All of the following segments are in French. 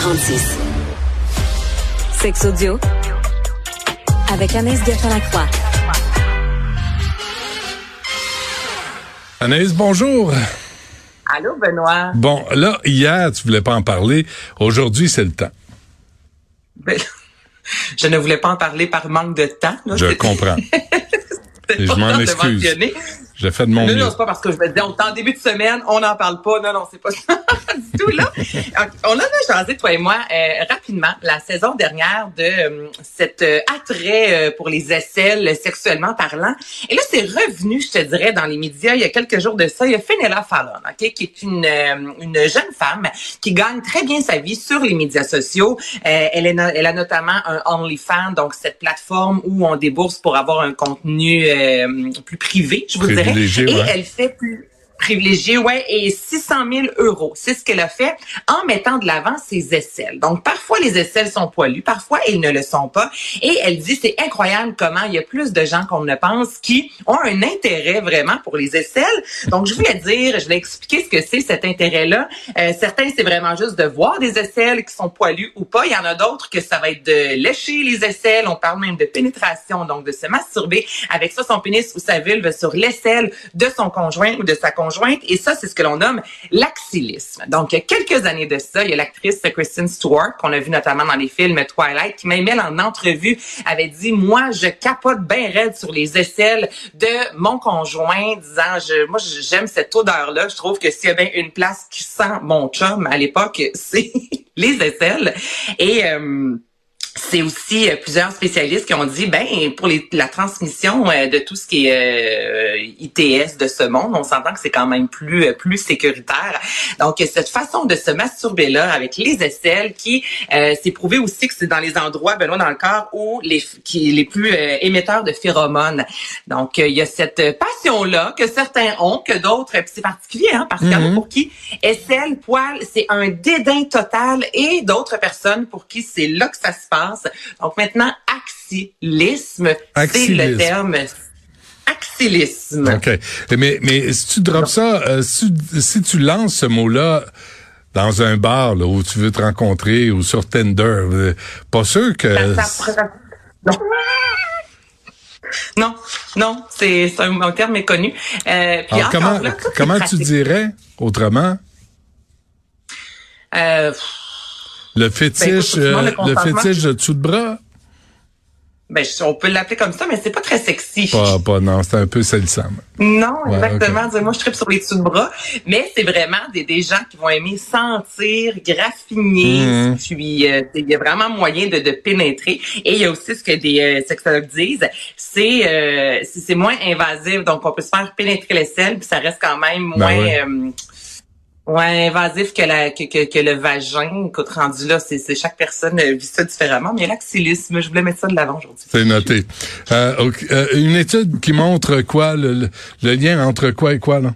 46. Sex audio avec Anaïs Gertin-Lacroix. Anaïs, bonjour. Allô, Benoît. Bon, là, hier, tu voulais pas en parler. Aujourd'hui, c'est le temps. Ben, je ne voulais pas en parler par manque de temps. là. Je comprends. Et je m'en excuse. J'ai fait de mon Non, mieux. non, c'est pas parce que je me disais, on est en début de semaine, on n'en parle pas. Non, non, c'est pas ça du tout, là. On en a jasé, toi et moi, euh, rapidement, la saison dernière de euh, cet euh, attrait euh, pour les aisselles sexuellement parlant. Et là, c'est revenu, je te dirais, dans les médias il y a quelques jours de ça. Il y a Fenella Fallon, OK, qui est une, une jeune femme qui gagne très bien sa vie sur les médias sociaux. Elle, est no- elle a notamment un OnlyFans, donc cette plateforme où on débourse pour avoir un contenu euh, plus privé, je vous dirais. Et ouais. elle fait plus privilégié, ouais, et 600 000 euros. C'est ce qu'elle a fait en mettant de l'avant ses aisselles. Donc, parfois, les aisselles sont poilues, parfois, elles ne le sont pas. Et elle dit, c'est incroyable comment il y a plus de gens qu'on ne pense qui ont un intérêt vraiment pour les aisselles. Donc, je voulais dire, je voulais expliquer ce que c'est cet intérêt-là. Euh, certains, c'est vraiment juste de voir des aisselles qui sont poilues ou pas. Il y en a d'autres que ça va être de lécher les aisselles. On parle même de pénétration, donc de se masturber avec ça son pénis ou sa vulve sur l'aisselle de son conjoint ou de sa conjointe. Et ça, c'est ce que l'on nomme l'axillisme. Donc, il y a quelques années de ça, il y a l'actrice Kristen Stewart, qu'on a vu notamment dans les films Twilight, qui même elle, en entrevue, avait dit, moi, je capote bien raide sur les aisselles de mon conjoint, disant, je, moi, j'aime cette odeur-là. Je trouve que s'il y a bien une place qui sent mon chum à l'époque, c'est les aisselles. Et... euh, c'est aussi euh, plusieurs spécialistes qui ont dit ben pour les- la transmission euh, de tout ce qui est euh, ITS de ce monde, on s'entend que c'est quand même plus euh, plus sécuritaire. Donc euh, cette façon de se masturber là avec les aisselles qui euh, c'est prouvé aussi que c'est dans les endroits Benoît dans le corps où les qui les plus euh, émetteurs de phéromones. Donc euh, il y a cette passion là que certains ont, que d'autres c'est particulier hein parce qu'il y en a Mhm. pour qui aisselle, poil, c'est un dédain total et d'autres personnes pour qui c'est là que ça se passe. Donc maintenant, axilisme, c'est le terme. Axilisme. OK. Mais, mais si tu drops ça, euh, si, si tu lances ce mot-là dans un bar là, où tu veux te rencontrer ou sur Tinder, euh, pas sûr que... Ça- non. Non, non, c'est un, un terme méconnu. Euh, puis Alors, comment, là, comment tu dirais autrement? Euh, le fétiche, écoute, tout le euh, le fétiche de dessous de bras? ben, je- on peut l'appeler comme ça, mais c'est pas très sexy. Pas, pas, non, c'est un peu salissant. Non, Ouais, exactement. Moi, je tripe sur les dessous de bras. Mais c'est vraiment des, des gens qui vont aimer sentir, graffiner. Mhm. Puis, euh, il y a vraiment moyen de, de pénétrer. Et il y a aussi ce que des euh, sexologues disent, c'est euh, c'est c'est moins invasif. Donc, on peut se faire pénétrer les selles, puis ça reste quand même moins... Ben ouais. Ouais, invasif que, la, que, que, que le vagin. Écoute, rendu là, c'est chaque personne euh, vit ça différemment. Mais l'axillisme, je voulais mettre ça de l'avant aujourd'hui. C'est noté. Euh. Euh, une étude qui montre quoi, le, le, le lien entre quoi et quoi, là?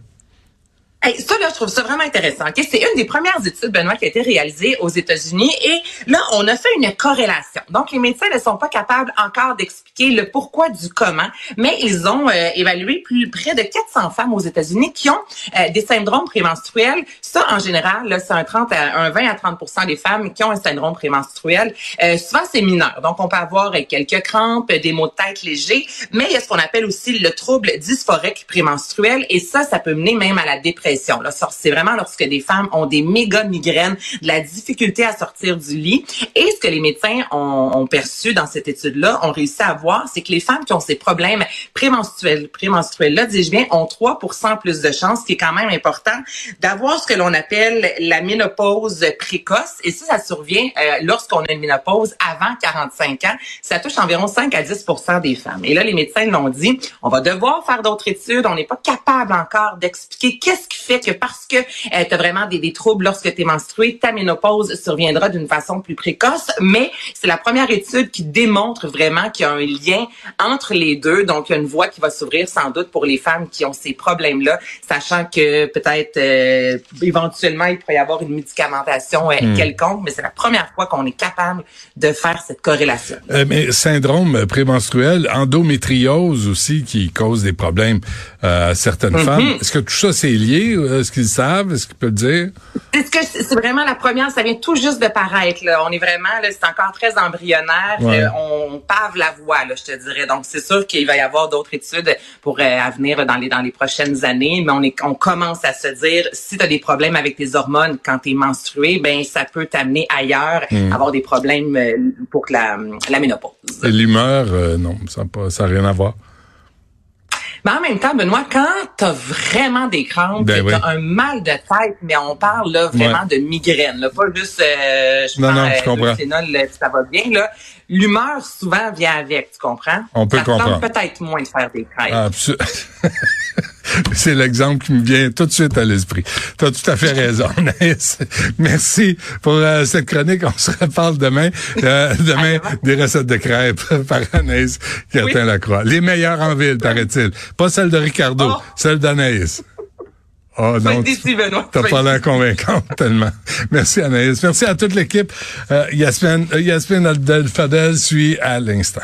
Hey, ça, là, je trouve ça vraiment intéressant. ok? C'est une des premières études, Benoît, qui a été réalisée aux États-Unis. Et là, on a fait une corrélation. Donc, les médecins ne sont pas capables encore d'expliquer le pourquoi du comment, mais ils ont euh, évalué plus près de 400 femmes aux États-Unis qui ont euh, des syndromes prémenstruels. Ça, en général, là, c'est un 30 à un 20 à 30% des femmes qui ont un syndrome prémenstruel. Euh, souvent, c'est mineur. Donc, on peut avoir euh, quelques crampes, des maux de tête légers, mais il y a ce qu'on appelle aussi le trouble dysphorique prémenstruel. Et ça, ça peut mener même à la dépression. C'est vraiment lorsque des femmes ont des méga migraines, de la difficulté à sortir du lit. Et ce que les médecins ont, ont perçu dans cette étude-là, ont réussi à voir, c'est que les femmes qui ont ces problèmes prémenstruels, prémenstruels-là, dis-je bien, ont 3 plus de chances, ce qui est quand même important, d'avoir ce que l'on appelle la ménopause précoce. Et ça, ça survient euh, lorsqu'on a une ménopause avant 45 ans. Ça touche environ 5 à 10 des femmes. Et là, les médecins l'ont dit, on va devoir faire d'autres études. On n'est pas capable encore d'expliquer qu'est-ce qui fait que parce que euh, tu as vraiment des, des troubles lorsque tu es menstruée, ta ménopause surviendra d'une façon plus précoce. Mais c'est la première étude qui démontre vraiment qu'il y a un lien entre les deux. Donc, il y a une voie qui va s'ouvrir sans doute pour les femmes qui ont ces problèmes-là, sachant que peut-être euh, éventuellement, il pourrait y avoir une médicamentation euh, quelconque, mais c'est la première fois qu'on est capable de faire cette corrélation. Euh, mais syndrome prémenstruel, endométriose aussi qui cause des problèmes à certaines femmes. Est-ce que tout ça c'est lié l'expliquer? Est-ce qu'ils savent? Est-ce qu'ils peuvent le dire? C'est ce que vraiment la première, ça vient tout juste de paraître. Là. On est vraiment, c'est encore très embryonnaire. Ouais. Euh, on pave la voie, là, je te dirais. Donc c'est sûr qu'il va y avoir d'autres études pour euh, à venir dans les dans les prochaines années, mais on est on commence à se dire si tu as des problèmes avec tes hormones quand tu es menstrué, ben ça peut t'amener ailleurs, Hmm. avoir des problèmes euh, pour la la ménopause. Et L'humeur, euh, non, ça n'a pas- ça a rien à voir. Mais en même temps, Benoît, quand t'as vraiment des crampes, Ben t'as un mal de tête, mais on parle là vraiment de migraine, là, pas juste euh, je Non, prends non, je euh, comprends. là, puis ça va bien. Là. L'humeur souvent vient avec, tu comprends? On peut ça comprendre. peut-être moins de faire des crêpes. Absol- C'est l'exemple qui me vient tout de suite à l'esprit. Tu as tout à fait raison, Anaïs. Merci pour euh, cette chronique. On se reparle demain. Euh, demain, des recettes de crêpes par Anaïs Gertin-Lacroix. Les meilleures en ville, paraît-il. Pas celles de Ricardo, Oh. celles d'Anaïs. Oh non. T'as pas l'air convaincante tellement. Merci Anaïs. Merci à toute l'équipe. Euh, Yasmine, euh, Yasmine Fadel suit à l'instant.